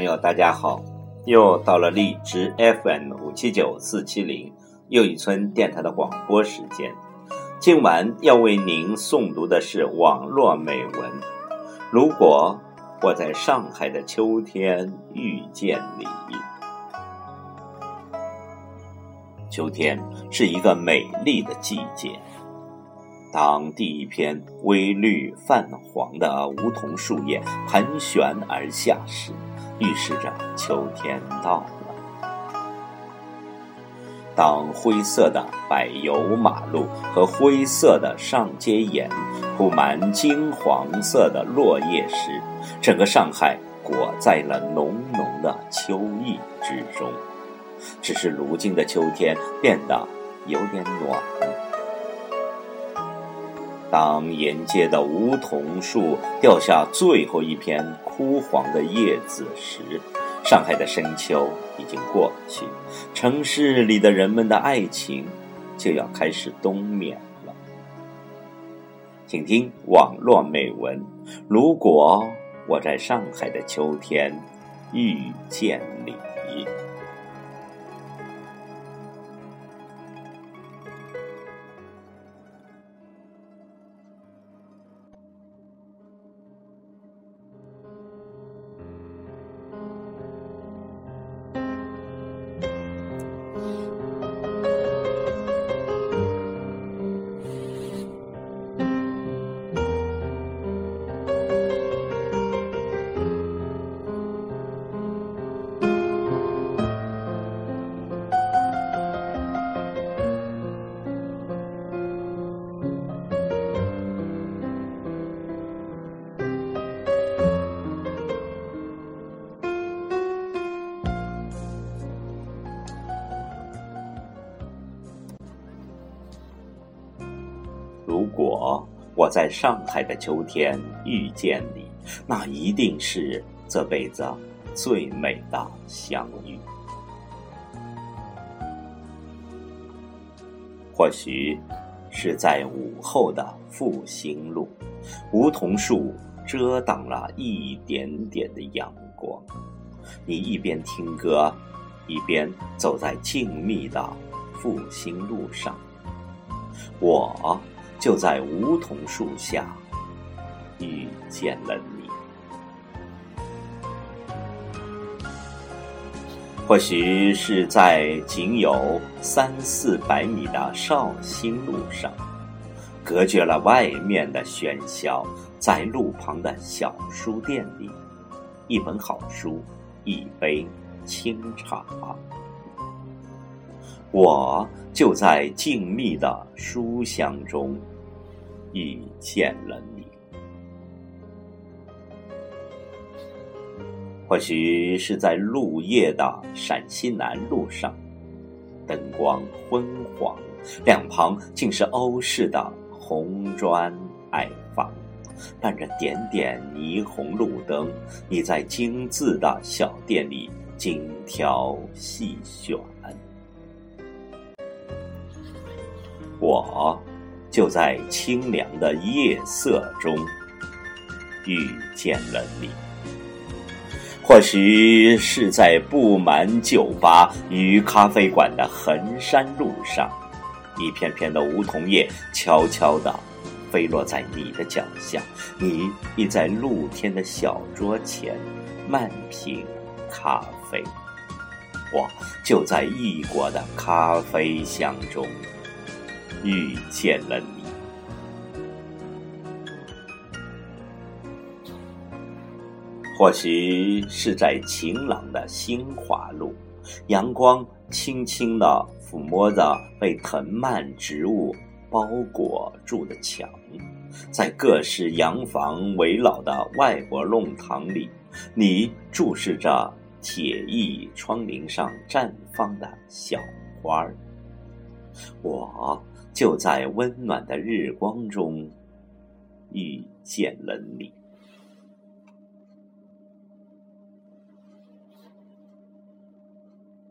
朋友，大家好！又到了荔枝 FM 五七九四七零又一村电台的广播时间。今晚要为您诵读的是网络美文。如果我在上海的秋天遇见你，秋天是一个美丽的季节。当第一片微绿泛黄的梧桐树叶盘旋而下时，预示着秋天到了。当灰色的柏油马路和灰色的上街沿铺满金黄色的落叶时，整个上海裹在了浓浓的秋意之中。只是如今的秋天变得有点暖。当沿街的梧桐树掉下最后一片枯黄的叶子时，上海的深秋已经过去，城市里的人们的爱情就要开始冬眠了。请听网络美文：如果我在上海的秋天遇见你。在上海的秋天遇见你，那一定是这辈子最美的相遇。或许是在午后的复兴路，梧桐树遮挡了一点点的阳光，你一边听歌，一边走在静谧的复兴路上，我。就在梧桐树下遇见了你，或许是在仅有三四百米的绍兴路上，隔绝了外面的喧嚣，在路旁的小书店里，一本好书，一杯清茶。我就在静谧的书香中遇见了你。或许是在入夜的陕西南路上，灯光昏黄，两旁竟是欧式的红砖矮房，伴着点点霓虹路灯，你在精致的小店里精挑细选。我就在清凉的夜色中遇见了你，或许是在布满酒吧与咖啡馆的衡山路上，一片片的梧桐叶悄悄地飞落在你的脚下，你倚在露天的小桌前慢品咖啡，我就在异国的咖啡香中。遇见了你，或许是在晴朗的新华路，阳光轻轻的抚摸着被藤蔓植物包裹住的墙，在各式洋房围绕的外国弄堂里，你注视着铁艺窗棂上绽放的小花儿，我。就在温暖的日光中遇见了你，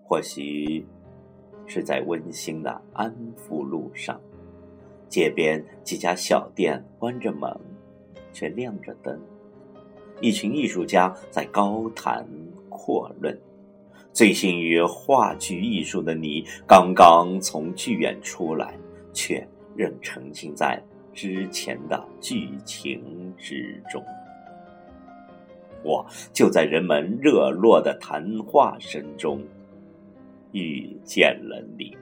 或许是在温馨的安福路上，街边几家小店关着门，却亮着灯，一群艺术家在高谈阔论。醉心于话剧艺术的你，刚刚从剧院出来，却仍沉浸在之前的剧情之中。我就在人们热络的谈话声中遇见了你。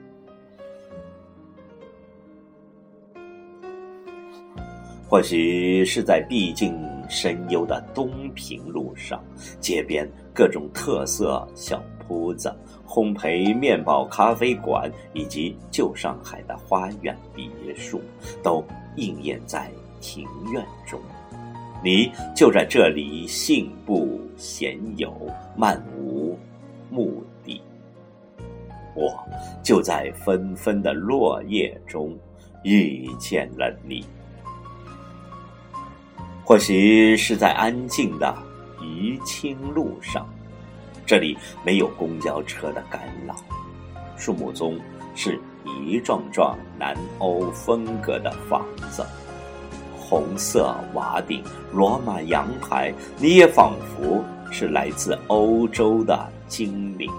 或许是在毕竟深幽的东平路上，街边各种特色小铺子、烘焙面包咖啡馆以及旧上海的花园别墅，都应验在庭院中。你就在这里信步闲游，漫无目的。我就在纷纷的落叶中遇见了你。或许是在安静的余清路上，这里没有公交车的干扰，树木中是一幢幢南欧风格的房子，红色瓦顶，罗马阳台，你也仿佛是来自欧洲的精灵。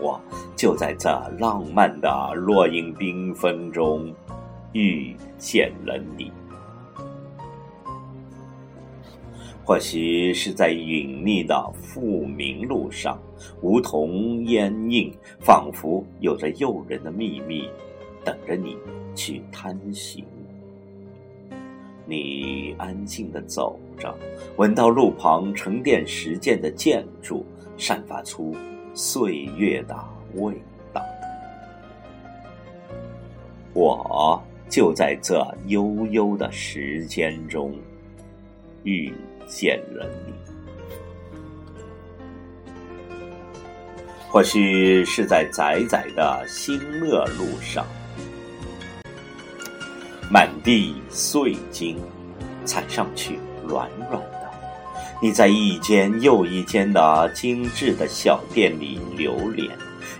我就在这浪漫的落英缤纷中遇见了你。或许是在隐匿的富民路上，梧桐烟映，仿佛有着诱人的秘密，等着你去探寻。你安静的走着，闻到路旁沉淀时间的建筑，散发出岁月的味道。我就在这悠悠的时间中遇。见人你，或许是在窄窄的新乐路上，满地碎金，踩上去软软的。你在一间又一间的精致的小店里流连，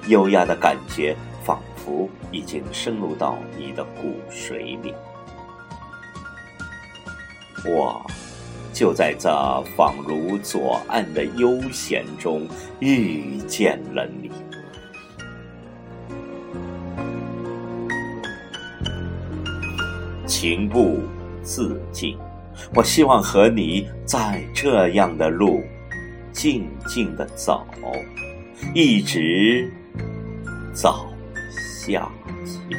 优雅的感觉仿佛已经深入到你的骨髓里。我。就在这仿如左岸的悠闲中遇见了你，情不自禁。我希望和你在这样的路静静的走，一直走下去。